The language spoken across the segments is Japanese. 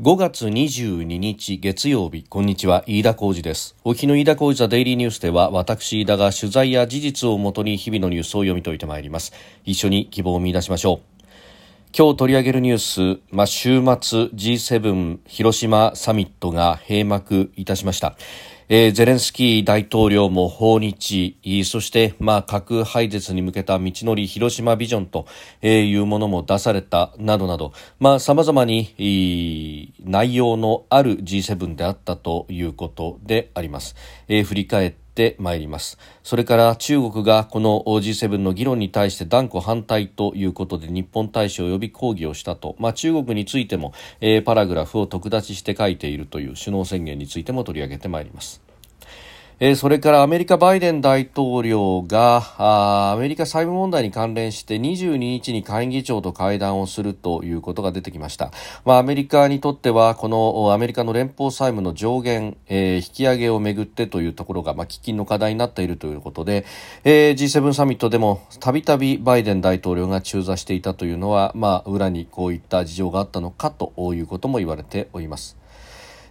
5月22日月曜日こんにちは飯田浩二です。沖の飯田浩二ザデイリーニュースでは私飯田が取材や事実をもとに日々のニュースを読み解いてまいります。一緒に希望を見出しましょう。今日取り上げるニュース、まあ、週末 G7 広島サミットが閉幕いたしました。えー、ゼレンスキー大統領も訪日、そして、まあ、核廃絶に向けた道のり広島ビジョンというものも出されたなどなど、まあ、様々に内容のある G7 であったということであります。えー、振り返ってってまいります。それから中国がこの G7 の議論に対して断固反対ということで日本大使を呼び抗議をしたと、まあ、中国についても、えー、パラグラフを特立ちして書いているという首脳宣言についても取り上げてまいります。え、それからアメリカバイデン大統領がアメリカ債務問題に関連して22日に下院議長と会談をするということが出てきました、まあ、アメリカにとってはこのアメリカの連邦債務の上限、えー、引き上げをめぐってというところが、まあ、喫緊の課題になっているということで、えー、G7 サミットでもたびたびバイデン大統領が中座していたというのは、まあ、裏にこういった事情があったのかということも言われております。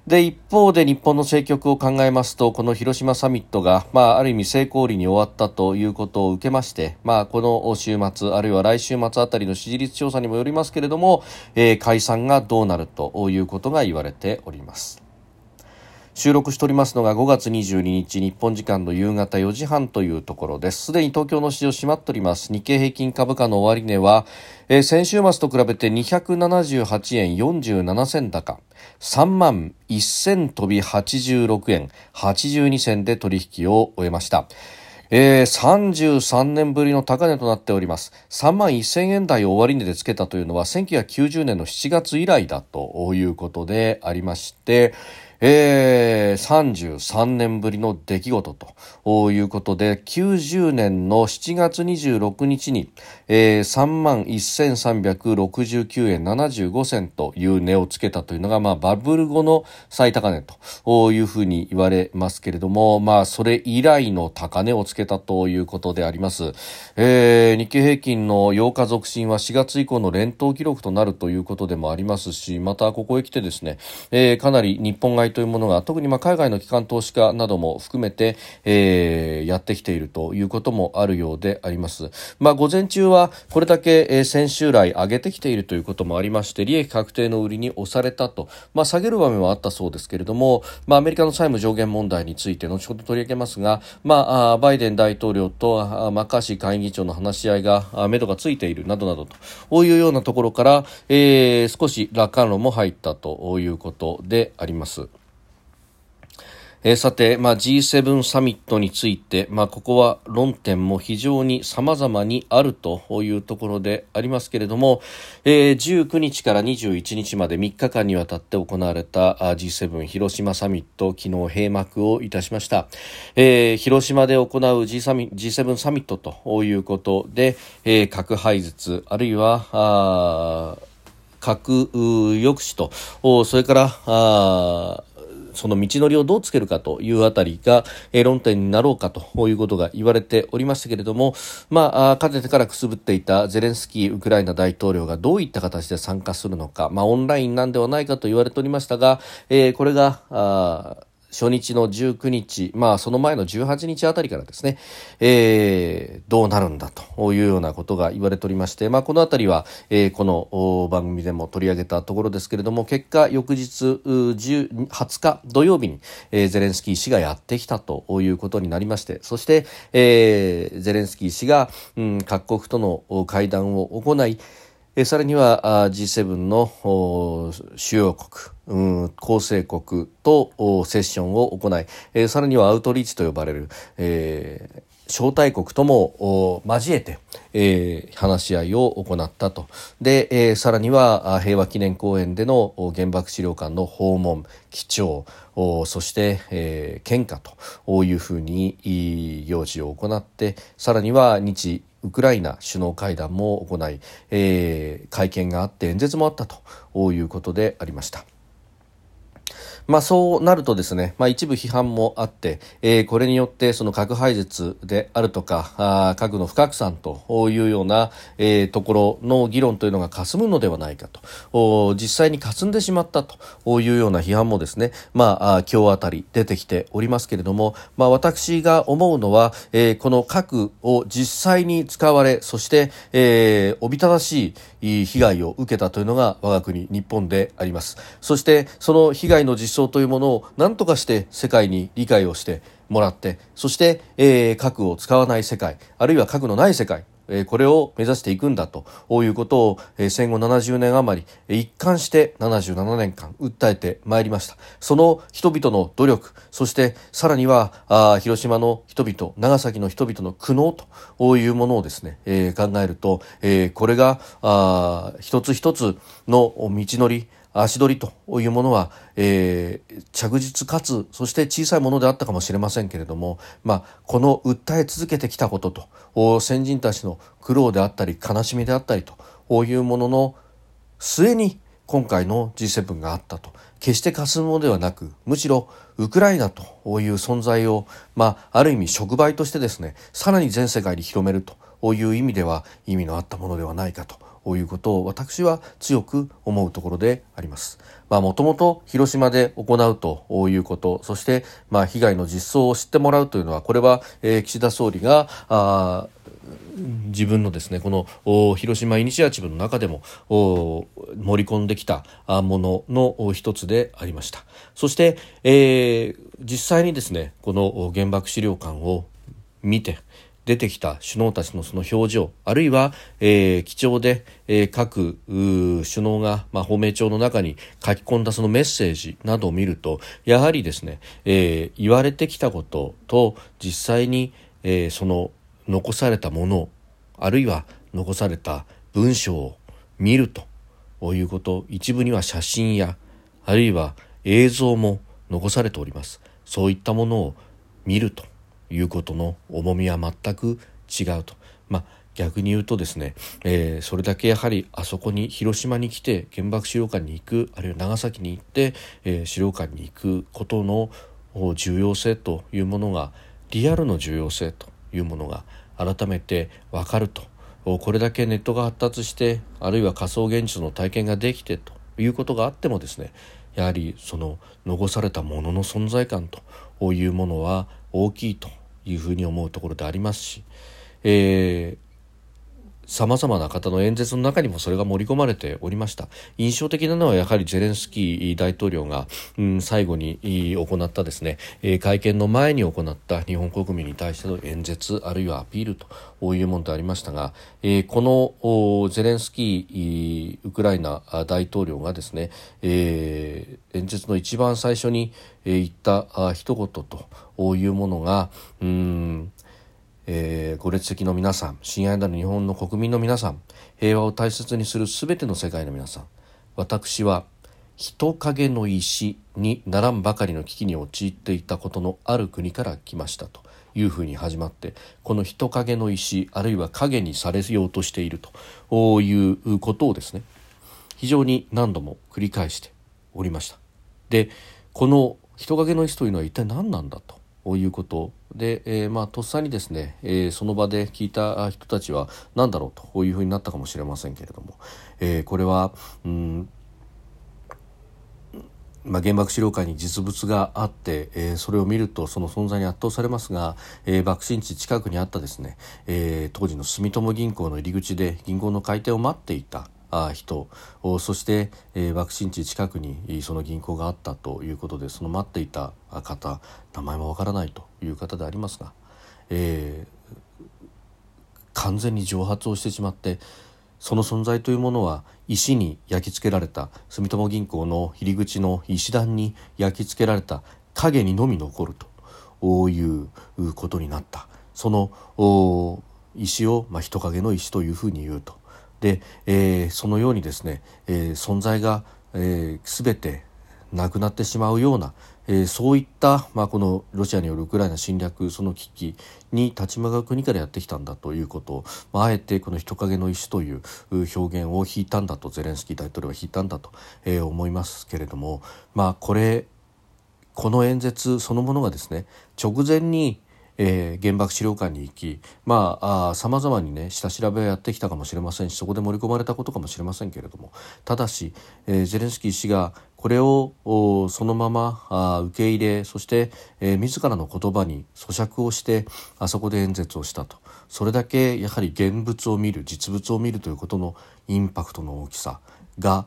で一方で日本の政局を考えますとこの広島サミットが、まあ、ある意味成功裏に終わったということを受けまして、まあ、この週末あるいは来週末あたりの支持率調査にもよりますけれども、えー、解散がどうなるということが言われております。収録しておりますのが5月22日日本時間の夕方4時半というところです。すでに東京の市場閉まっております。日経平均株価の終値は、えー、先週末と比べて278円47銭高。3万1000飛び86円。82銭で取引を終えました。えー、33年ぶりの高値となっております。3万1000円台を終値でつけたというのは1990年の7月以来だということでありまして、えー、33年ぶりの出来事ということで、90年の7月26日に、えー、3万1369円75銭という値をつけたというのが、まあ、バブル後の最高値というふうに言われますけれども、まあ、それ以来の高値をつけたということであります。えー、日経平均の8日続伸は4月以降の連投記録となるということでもありますし、またここへ来てですね、えー、かなり日本買いというものが特にまあ海外の機関投資家なども含めて、えー、やってきているということもあるようであります。まあ、午前中はこれだけ、先週来上げてきているということもありまして利益確定の売りに押されたと、まあ、下げる場面はあったそうですけれども、まあ、アメリカの債務上限問題について後ほど取り上げますが、まあ、バイデン大統領とマッカーシー下院議長の話し合いが目処がついているなどなどというようなところから、えー、少し楽観論も入ったということであります。えー、さて、まあ、G7 サミットについて、まあ、ここは論点も非常に様々にあるというところでありますけれども、えー、19日から21日まで3日間にわたって行われた G7 広島サミット、昨日閉幕をいたしました。えー、広島で行う G7 サミットということで、えー、核廃絶、あるいは、核抑止と、それから、あその道のりをどうつけるかというあたりが、えー、論点になろうかということが言われておりましたけれども、まあ、かつてからくすぶっていたゼレンスキーウクライナ大統領がどういった形で参加するのか、まあ、オンラインなんではないかと言われておりましたが、えー、これが、あ初日の19日、まあその前の18日あたりからですね、えー、どうなるんだというようなことが言われておりまして、まあこのあたりは、えー、この番組でも取り上げたところですけれども、結果翌日20日土曜日に、えー、ゼレンスキー氏がやってきたということになりまして、そして、えー、ゼレンスキー氏が、うん、各国との会談を行い、さらには G7 の主要国、うん、構成国とセッションを行い、えさらにはアウトリーチと呼ばれる、えー招待国とも交えて、えー、話し合いを行ったと。で、えー、さらには平和記念公園での原爆資料館の訪問、基調、そして、えー、献花というふうに行事を行って、さらには日ウクライナ首脳会談も行い、えー、会見があって演説もあったということでありました。まあ、そうなるとですね、まあ、一部批判もあって、えー、これによってその核廃絶であるとかあ核の不拡散というような、えー、ところの議論というのが霞むのではないかと。実際に霞んでしまったというような批判もですね、まあ、今日あたり出てきておりますけれども、まあ、私が思うのは、えー、この核を実際に使われそして、えー、おびただしい被害を受けたというのが我が国日本であります。そしてその被害の実相というものを何とかして世界に理解をしてもらってそして、えー、核を使わない世界あるいは核のない世界これを目指していくんだということを戦後70年余り一貫して77年間訴えてまいりました。その人々の努力そしてさらにはあ広島の人々長崎の人々の苦悩というものをですね、え考えると、えこれがあ一つ一つの道のり足取りというものは、えー、着実かつそして小さいものであったかもしれませんけれども、まあ、この訴え続けてきたことと先人たちの苦労であったり悲しみであったりというものの末に今回の G7 があったと。決して霞むものではなくむしろウクライナという存在を、まあ、ある意味触媒としてですねさらに全世界に広めると。いう意味では意味のあったものではないかということを私は強く思うところであります。まあもともと広島で行うということ、そしてまあ被害の実相を知ってもらうというのは、これは、えー、岸田総理が、あ自分のですねこの広島イニシアチブの中でも盛り込んできたものの一つでありましたそして、えー、実際にですねこの原爆資料館を見て出てきた首脳たちのその表情あるいは、えー、基調で、えー、各首脳が、まあ、法名帳の中に書き込んだそのメッセージなどを見るとやはりですね、えー、言われてきたことと実際に、えー、その残されたものあるいは残された文章を見るということ一部には写真やあるいは映像も残されております。そういったものを見ると。いうことの重みは全く違うと。まあ逆に言うとですね、えー、それだけやはりあそこに広島に来て原爆資料館に行くあるいは長崎に行って、えー、資料館に行くことの重要性というものがリアルの重要性というものが改めて分かるとこれだけネットが発達してあるいは仮想現実の体験ができてということがあってもですねやはりその残されたものの存在感というものは大きいというふうに思うところでありますし、えさまざまな方の演説の中にもそれが盛り込まれておりました。印象的なのはやはりゼレンスキー大統領が、うん、最後に行ったですね、会見の前に行った日本国民に対しての演説あるいはアピールというものでありましたが、このゼレンスキーウクライナ大統領がですね、演説の一番最初に言った一言というものがうんえー、ご列席の皆さん親愛なる日本の国民の皆さん平和を大切にする全ての世界の皆さん私は人影の石にならんばかりの危機に陥っていたことのある国から来ましたというふうに始まってこの人影の石あるいは影にされようとしているということをですね非常に何度も繰り返しておりました。でこの人影の石というのは一体何なんだということで、えー、まあとっさにですね、えー、その場で聞いた人たちは何だろうというふうになったかもしれませんけれども、えー、これはうんまあ、原爆資料館に実物があって、えー、それを見るとその存在に圧倒されますが、えー、爆心地近くにあったですね、えー、当時の住友銀行の入り口で銀行の開店を待っていた。人そして、えー、爆心地近くにその銀行があったということでその待っていた方名前もわからないという方でありますが、えー、完全に蒸発をしてしまってその存在というものは石に焼き付けられた住友銀行の入り口の石段に焼き付けられた影にのみ残るということになった。その石を、まあ、人影の石というふうに言うと。で、えー、そのようにですね、えー、存在が、えー、全てなくなってしまうような、えー、そういった、まあ、このロシアによるウクライナ侵略その危機に立ち向かう国からやってきたんだということを、まあ、あえてこの人影の石という表現を引いたんだとゼレンスキー大統領は引いたんだと、えー、思いますけれども、まあ、これこの演説そのものがですね直前にえー、原爆資料館に行きまあさまざまにね下調べをやってきたかもしれませんしそこで盛り込まれたことかもしれませんけれども。ただし、えー、ゼレンスキー氏がこれをそのままあ受け入れそして、えー、自らの言葉に咀嚼をしてあそこで演説をしたと。それだけやはり現物を見る実物を見るということのインパクトの大きさが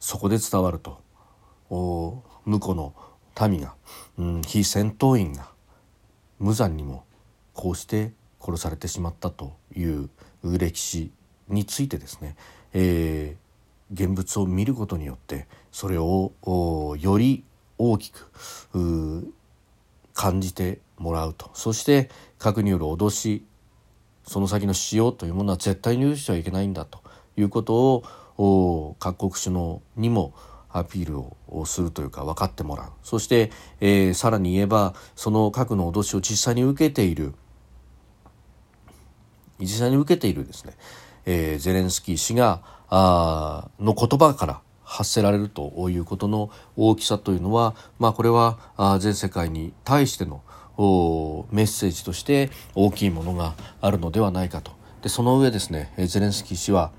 そこで伝わると。お向こうの民が、うん、非戦闘員が無残にもこうして殺されてしまったという歴史についてですね、えー、現物を見ることによってそれをより大きく感じてもらうと。そして核による脅しその先の使用というものは絶対に許してはいけないんだということを各国首脳にもアピールをするというか分かってもらう。そして、えー、さらに言えばその核の脅しを実際に受けている。実際に受けているですね、えー、ゼレンスキー氏があの言葉から発せられるということの大きさというのは、まあ、これはあ全世界に対してのメッセージとして大きいものがあるのではないかと。でその上ですねゼレンスキー氏は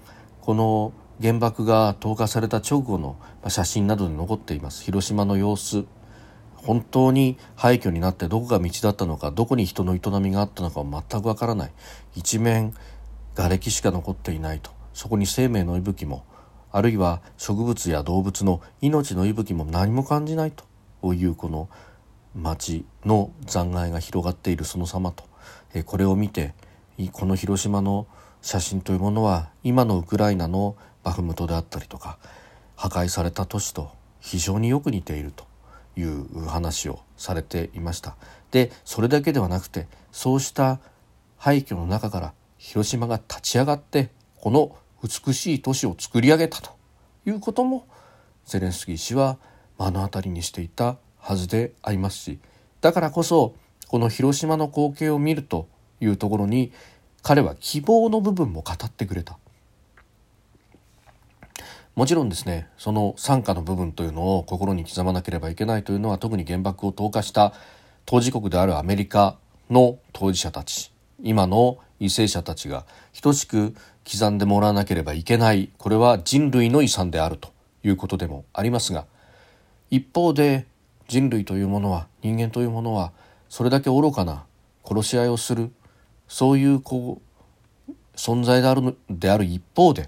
この原爆が投下された直後の写真などで残っています。広島の様子。本当に廃墟になってどこが道だったのかどこに人の営みがあったのかは全くわからない。一面瓦礫しか残っていないと。そこに生命の息吹もあるいは植物や動物の命の息吹も何も感じないと。いうこの町の残骸が広がっているその様と。これを見てこの広島の写真というものは今のウクライナのバフムトであったりとか破壊された都市と非常によく似ているという話をされていました。でそれだけではなくてそうした廃墟の中から広島が立ち上がってこの美しい都市を作り上げたということもゼレンスキー氏は目の当たりにしていたはずでありますしだからこそこの広島の光景を見るというところに彼は希望の部分も語ってくれた。もちろんですねその惨禍の部分というのを心に刻まなければいけないというのは特に原爆を投下した当事国であるアメリカの当事者たち今の為政者たちが等しく刻んでもらわなければいけないこれは人類の遺産であるということでもありますが一方で人類というものは人間というものはそれだけ愚かな殺し合いをするそういうこう存在であるである一方で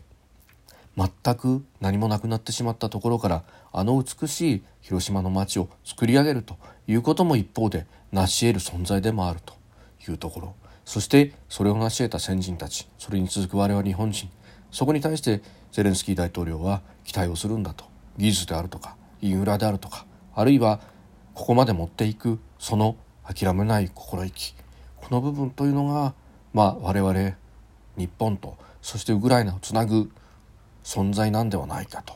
全く何もなくなってしまったところからあの美しい広島の街を作り上げるということも一方で成し得る存在でもあるというところ。そしてそれを成し得た先人たちそれに続く我々日本人そこに対してゼレンスキー大統領は期待をするんだと。技術であるとかインフラであるとかあるいはここまで持っていくその諦めない心意気。この部分というのが、まあ、我々日本とそしてウクライナをつなぐ存在なんではないかと。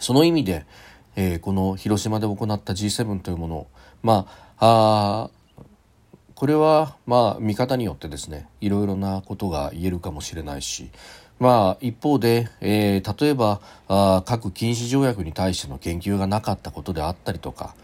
その意味で、えー、この広島で行った G7 というものをまあこれはまあ見方によってですねいろいろなことが言えるかもしれないしまあ、一方で、えー、例えばあ核禁止条約に対しての言及がなかったことであったりとか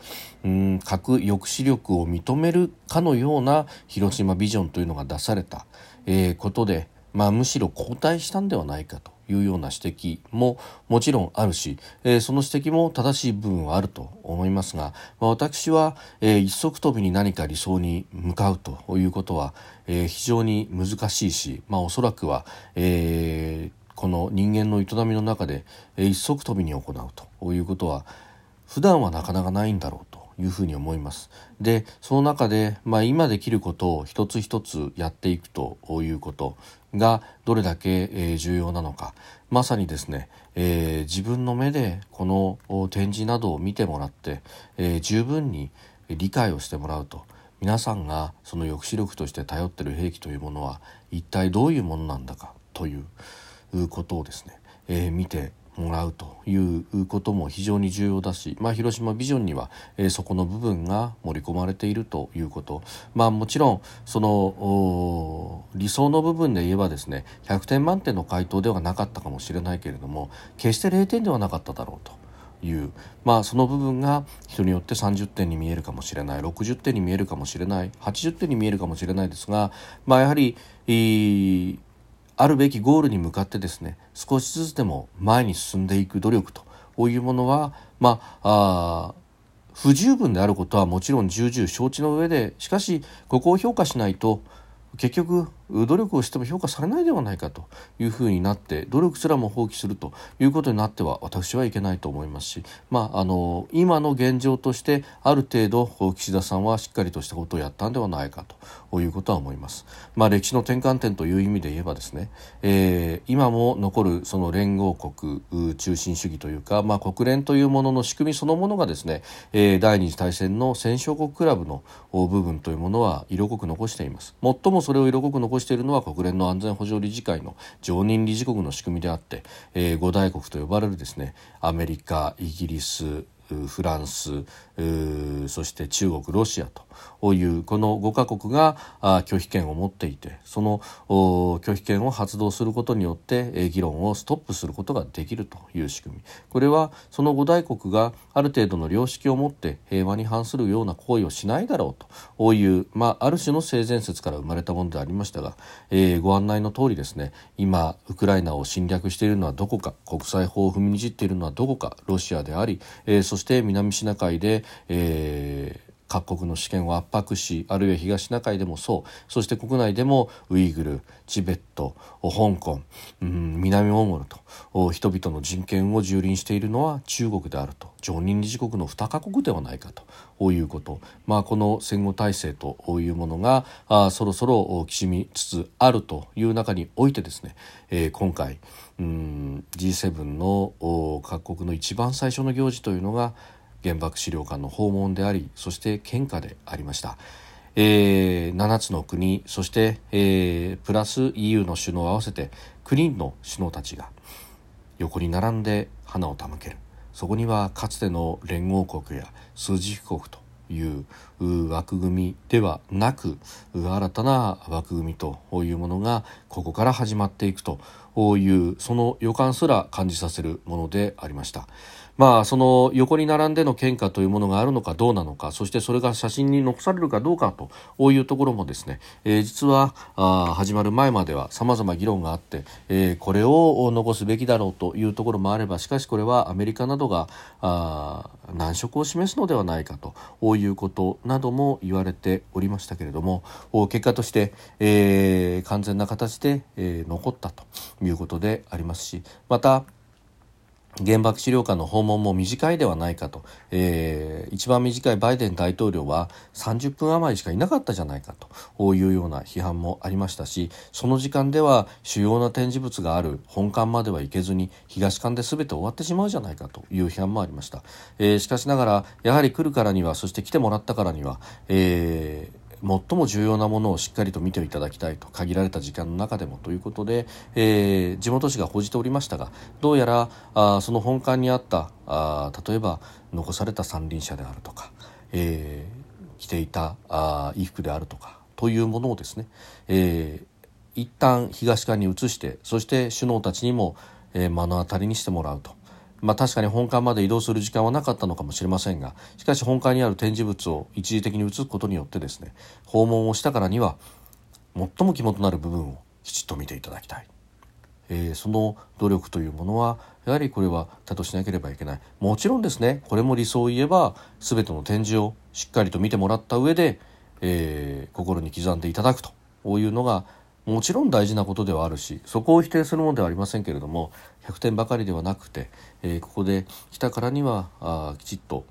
うん核抑止力を認めるかのような広島ビジョンというのが出された、えー、ことで、まあ、むしろ後退したんではないかと。いうような指摘ももちろんあるし、えー、その指摘も正しい部分はあると思いますが、まあ、私は、えー、一足飛びに何か理想に向かうということは、えー、非常に難しいし、まあ、おそらくは、えー、この人間の営みの中で、えー、一足飛びに行うということは普段はなかなかないんだろういうふうに思います。でその中で、まあ、今できることを一つ一つやっていくということがどれだけ、重要なのかまさにですね、えー、自分の目でこの展示などを見てもらって、えー、十分に理解をしてもらうと皆さんがその抑止力として頼っている兵器というものは一体どういうものなんだかということをですね、えー、見てもらうということも非常に重要だし、まあ、広島ビジョンには、えー、そこの部分が盛り込まれているということ、まあ、もちろんその理想の部分で言えばですね100点満点の回答ではなかったかもしれないけれども決して0点ではなかっただろうという、まあ、その部分が人によって30点に見えるかもしれない60点に見えるかもしれない80点に見えるかもしれないですが、まあ、やはり、あるべきゴールに向かってですね少しずつでも前に進んでいく努力というものは、まあ、あ不十分であることはもちろん重々承知の上でしかしここを評価しないと結局努力をしても評価されないではないかというふうになって努力すらも放棄するということになっては私はいけないと思いますし、まあ、あの今の現状としてある程度岸田さんはしっかりとしたことをやったんではないかということは思います。まあ、歴史の転換点という意味で言えばですね、えー、今も残るその連合国中心主義というか、まあ、国連というものの仕組みそのものがですね、えー、第二次大戦の戦勝国クラブの部分というものは色濃く残しています。最もそれを色濃く残しているのは国連の安全保障理事会の常任理事国の仕組みであって、えー、五大国と呼ばれるですねアメリカイギリスフランスそして中国ロシアというこの5カ国が拒否権を持っていてその拒否権を発動することによって議論をストップすることができるという仕組み。これはその5大国がある程度の良識を持って平和に反するような行為をしないだろうという、まあ、ある種の性善説から生まれたものでありましたが、えー、ご案内の通りですね今ウクライナを侵略しているのはどこか国際法を踏みにじっているのはどこかロシアであり、えー、そしてして南シナ海で、えー各国の主権を圧迫しあるいは東シナ海でもそう。そして国内でもウイグルチベット香港、うん、南モンゴルと人々の人権を蹂躙しているのは中国であると。常任理事国の2カ国ではないかと。いうこと、まあ、この戦後体制というものがあそろそろきしみつつあるという中においてですね、えー、今回うん G7 の各国の一番最初の行事というのが原爆資料館の訪問でありそして献花でありました。えー、7つの国そして、えー、プラス EU の首脳を合わせて9人の首脳たちが横に並んで花を手向けるそこにはかつての連合国や数十国という枠組みではなく新たな枠組みというものがここから始まっていくというその予感すら感じさせるものでありました。まあ、その横に並んでの献花というものがあるのかどうなのかそしてそれが写真に残されるかどうかというところもですね、えー、実はあ始まる前までは様々議論があって、えー、これを残すべきだろうというところもあればしかしこれはアメリカなどがあ難色を示すのではないかということなども言われておりましたけれども結果として、えー、完全な形で、えー、残ったということでありますしまた原爆資料館の訪問も短いではないかと、えー、一番短いバイデン大統領は30分余りしかいなかったじゃないかというような批判もありましたしその時間では主要な展示物がある本館までは行けずに東館で全て終わってしまうじゃないかという批判もありました、えー、しかしながらやはり来るからにはそして来てもらったからには、えー最も重要なものをしっかりと見ていただきたいと限られた時間の中でもということで、えー、地元紙が報じておりましたがどうやらあその本館にあったあ例えば残された三輪車であるとか、えー、着ていたあ衣服であるとかというものをですね、えー、一旦東館に移してそして首脳たちにも、えー、目の当たりにしてもらうと。まあ、確かに本館まで移動する時間はなかったのかもしれませんがしかし本館にある展示物を一時的に移すことによってですね訪問をしたからには最も肝となる部分をきちっと見ていただきたい、えー、その努力というものはやはりこれは多としなければいけない。もちろんですねこれも理想を言えば全ての展示をしっかりと見てもらった上で、えー、心に刻んでいただくというのがもちろん大事なことではあるしそこを否定するものではありませんけれども100点ばかりではなくて、えー、ここで来たからにはあきちっと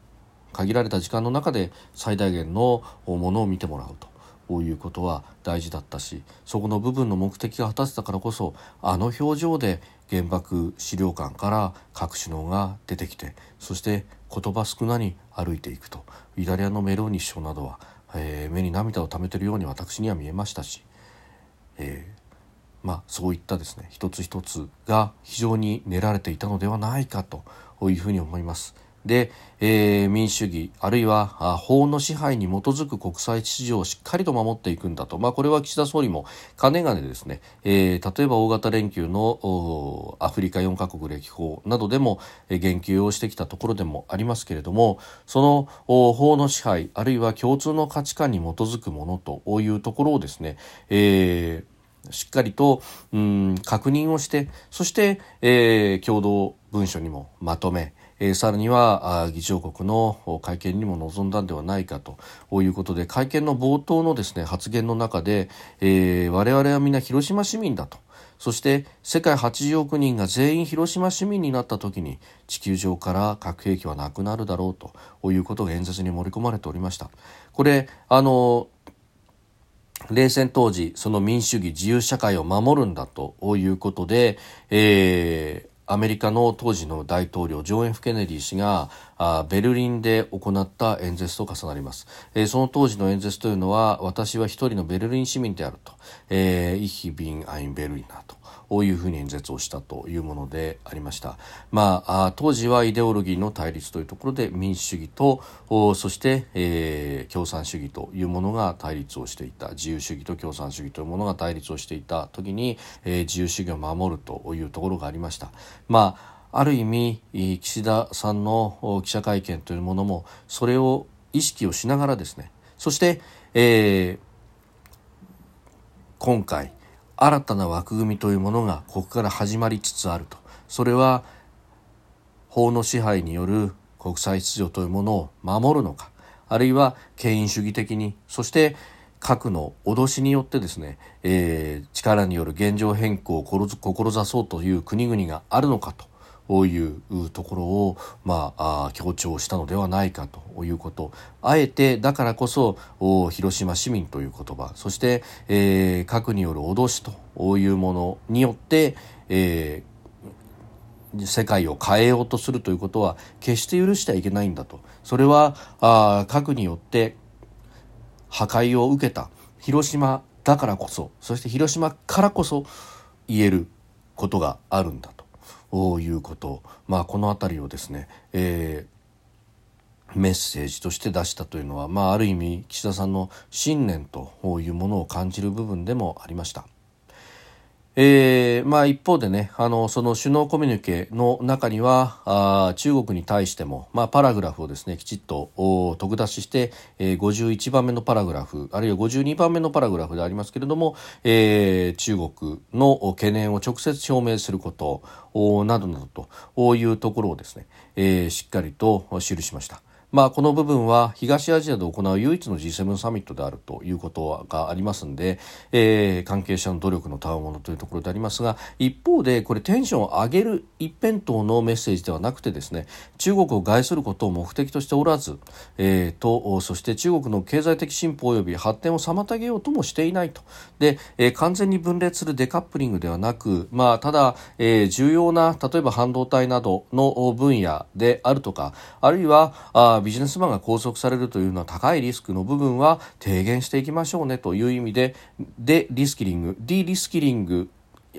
限られた時間の中で最大限のものを見てもらうと。いうことは大事だったしそこの部分の目的が果たせたからこそあの表情で原爆資料館から各首脳が出てきてそして言葉少なに歩いていくとイタリアのメローニ首相などは、えー、目に涙をためているように私には見えましたしえー、まあ、そういったですね一つ一つが非常に練られていたのではないかというふうに思います。で、えー、民主主義あるいは法の支配に基づく国際秩序をしっかりと守っていくんだと、まあ、これは岸田総理もかねがねですね、えー、例えば大型連休のアフリカ4カ国歴訪などでも、えー、言及をしてきたところでもありますけれどもその法の支配あるいは共通の価値観に基づくものというところをですね、えーしっかりと、うん、確認をしてそして、えー、共同文書にもまとめえー、さらには議長国の会見にも臨んだんではないかということで会見の冒頭のですね発言の中で、えー、我々はみんな広島市民だとそして世界80億人が全員広島市民になった時に地球上から核兵器はなくなるだろうということが演説に盛り込まれておりました。これあの冷戦当時その民主主義自由社会を守るんだということで、えー、アメリカの当時の大統領ジョン・ F・ ケネディ氏があベルリンで行った演説と重なります、えー、その当時の演説というのは私は一人のベルリン市民であると、えー、イヒビン・アイン・ベルリナーと。ういうふうに演説をしたというものでありました。まあ、当時はイデオロギーの対立というところで民主主義とそして、えー、共産主義というものが対立をしていた自由主義と共産主義というものが対立をしていた時に、えー、自由主義を守るというところがありました。まあある意味岸田さんの記者会見というものもそれを意識をしながらですねそして、えー、今回新たな枠組みというものがここから始まりつつあると。それは法の支配による国際秩序というものを守るのかあるいは権威主義的にそして核の脅しによってですね、えー、力による現状変更を志そうという国々があるのかと。いうところを、まあ、強調したのではないかということ。あえてだからこそ広島市民という言葉。そして、えー、核による脅しというものによって、えー、世界を変えようとするということは決して許してはいけないんだと。それはあ核によって破壊を受けた。広島だからこそ。そして広島からこそ言えることがあるんだと。いうこと、まあ、この辺りをですね、えー、メッセージとして出したというのは、まあ、ある意味岸田さんの信念というものを感じる部分でもありました。えーまあ、一方でねあのその首脳コミュニケの中にはあ中国に対しても、まあ、パラグラフをですねきちっと特出しして、えー、51番目のパラグラフあるいは52番目のパラグラフでありますけれども、えー、中国の懸念を直接表明することなどなどというところをですね、えー、しっかりと記しました。まあ、この部分は東アジアで行う唯一の G7 サミットであるということがありますので、えー、関係者の努力のたわものというところでありますが一方でこれテンションを上げる一辺倒のメッセージではなくてですね中国を害することを目的としておらず、えー、とそして中国の経済的進歩及び発展を妨げようともしていないと。で、えー、完全に分裂するデカップリングではなく、まあ、ただ、えー、重要な例えば半導体などの分野であるとかあるいはあビジネスマンが拘束されるというのは高いリスクの部分は低減していきましょうねという意味ででリスキリング。デリスキリング。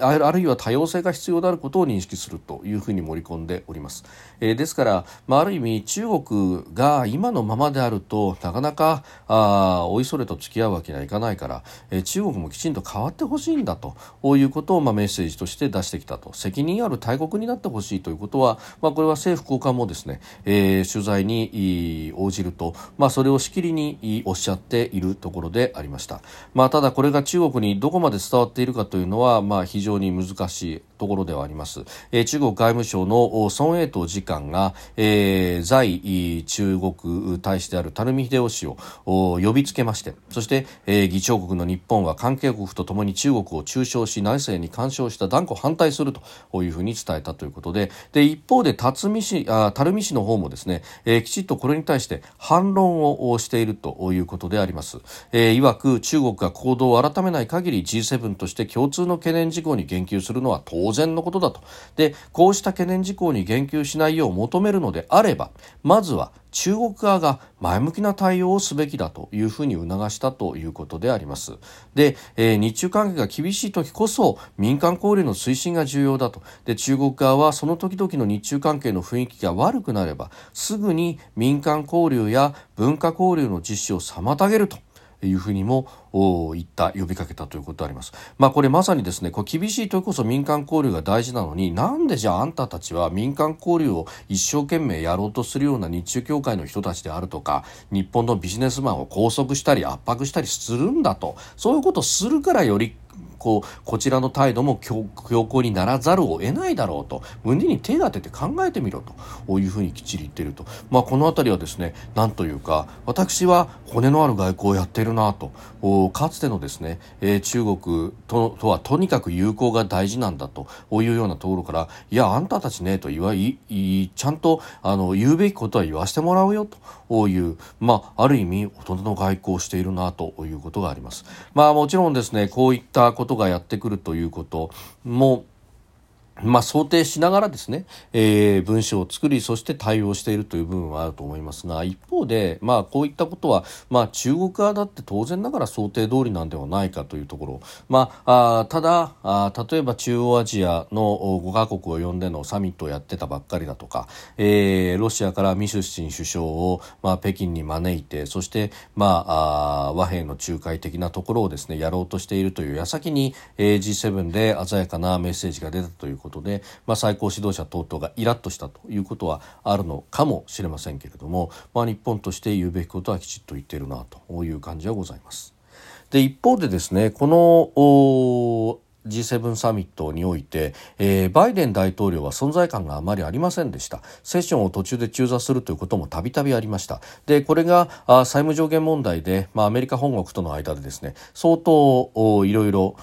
あるいは多様性が必要であることを認識するというふうに盛り込んでおります。えー、ですから、まあ、ある意味中国が今のままであるとなかなかあおいそれと付き合うわけにはいかないから、えー、中国もきちんと変わってほしいんだということを、まあ、メッセージとして出してきたと責任ある大国になってほしいということは、まあ、これは政府高官もですね、えー、取材に応じると、まあ、それをしきりにおっしゃっているところでありました。まあ、ただこれが中国にどこまで伝わっているかというのは、まあ、非常に難しい。ところではあります。え、中国外務省の孫英東次官が、えー、在中国大使である垂水秀吉を呼びつけまして、そして、えー、議長国の日本は関係国とともに中国を中傷し内政に干渉した断固反対するというふうに伝えたということで、で一方で辰巳氏あ垂水氏の方もですね、えー、きちっとこれに対して反論をしているということであります。えー、曰く中国が行動を改めない限り G7 として共通の懸念事項に言及するのは当当然のことだとでこうした懸念事項に言及しないよう求めるのであればまずは中国側が前向きな対応をすべきだというふうに促したということであります。で、えー、日中関係が厳しい時こそ民間交流の推進が重要だと。で、中国側はその時々の日中関係の雰囲気が悪くなればすぐに民間交流や文化交流の実施を妨げると。いうふうにも言った呼びかけたということであります。まあこれまさにですねこれ厳しい時こそ民間交流が大事なのになんでじゃああんたたちは民間交流を一生懸命やろうとするような日中協会の人たちであるとか日本のビジネスマンを拘束したり圧迫したりするんだとそういうことをするからよりこうこちらの態度も強硬にならざるを得ないだろうと。胸に手を当てて考えてみろというふうにきっちり言っていると、まあ、この辺りはですねなんというか私は骨のある外交をやっているなと。かつてのですね、えー、中国ととはとにかく友好が大事なんだと。いうようなところからいやあんたたちねと言わいちゃんとあの言うべきことは言わせてもらうよと。いう、まあ、ある意味大人の外交をしているなということがあります。まあ、もちろんですねこういったことがやってくるということもまあ、想定しながらですね、えー、文章を作りそして対応しているという部分はあると思いますが一方で、まあ、こういったことは、まあ、中国側だって当然ながら想定通りなんではないかというところ、まあ、あただあ例えば中央アジアの5カ国を呼んでのサミットをやってたばっかりだとか、えー、ロシアからミシュスチン首相を、まあ、北京に招いてそして、まあ、あ和平の仲介的なところをですねやろうとしているという矢先に、えー、G7 で鮮やかなメッセージが出たということで、まあ、最高指導者等々がイラッとしたということはあるのかもしれませんけれども、まあ、日本として言うべきことはきちっと言っているなという感じはございます。で一方でですねこの G7 サミットにおいて、えー、バイデン大統領は存在感があまりありませんでした。セッションを途中で中座するということもたびたびありました。でこれがあ債務上限問題で、まあ、アメリカ本国との間でですね相当いろいろ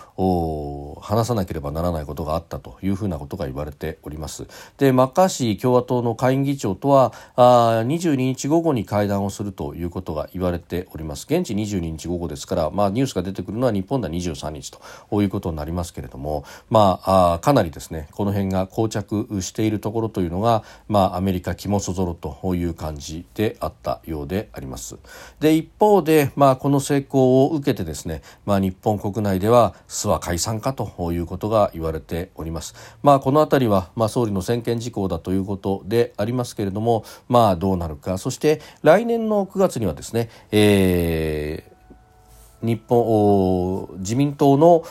話さなければならないことがあったというふうなことが言われております。でマッカーシー共和党の下院議長とはあ22日午後に会談をするということが言われております。現地22日午後ですから、まあ、ニュースが出てくるのは日本では23日ということになります。ますけれども、まあ、あかなりですねこの辺が膠着しているところというのが、まあ、アメリカ肝そぞろという感じであったようであります。で一方で、まあ、この成功を受けてですね、まあ、日本国内では諏訪解散かということが言われております。まあ、この辺りは、まあ、総理の専権事項だということでありますけれども、まあ、どうなるかそして来年の9月にはですね、えー日本自民党の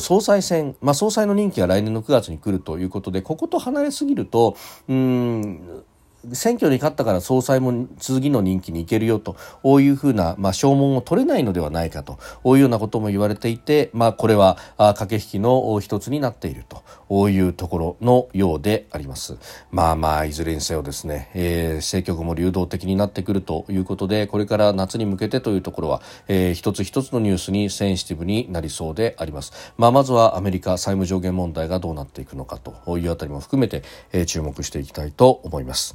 総裁選、まあ、総裁の任期が来年の9月に来るということでここと離れすぎるとうん選挙に勝ったから総裁も次の任期に行けるよというふうな、まあ、証文を取れないのではないかというようなことも言われていて、まあ、これは駆け引きの一つになっているというところのようであります。まあまあいずれにせよですね、えー、政局も流動的になってくるということでこれから夏に向けてというところは、えー、一つ一つのニュースにセンシティブになりそうであります。まあ、まずはアメリカ債務上限問題がどうなっていくのかというあたりも含めて、えー、注目していきたいと思います。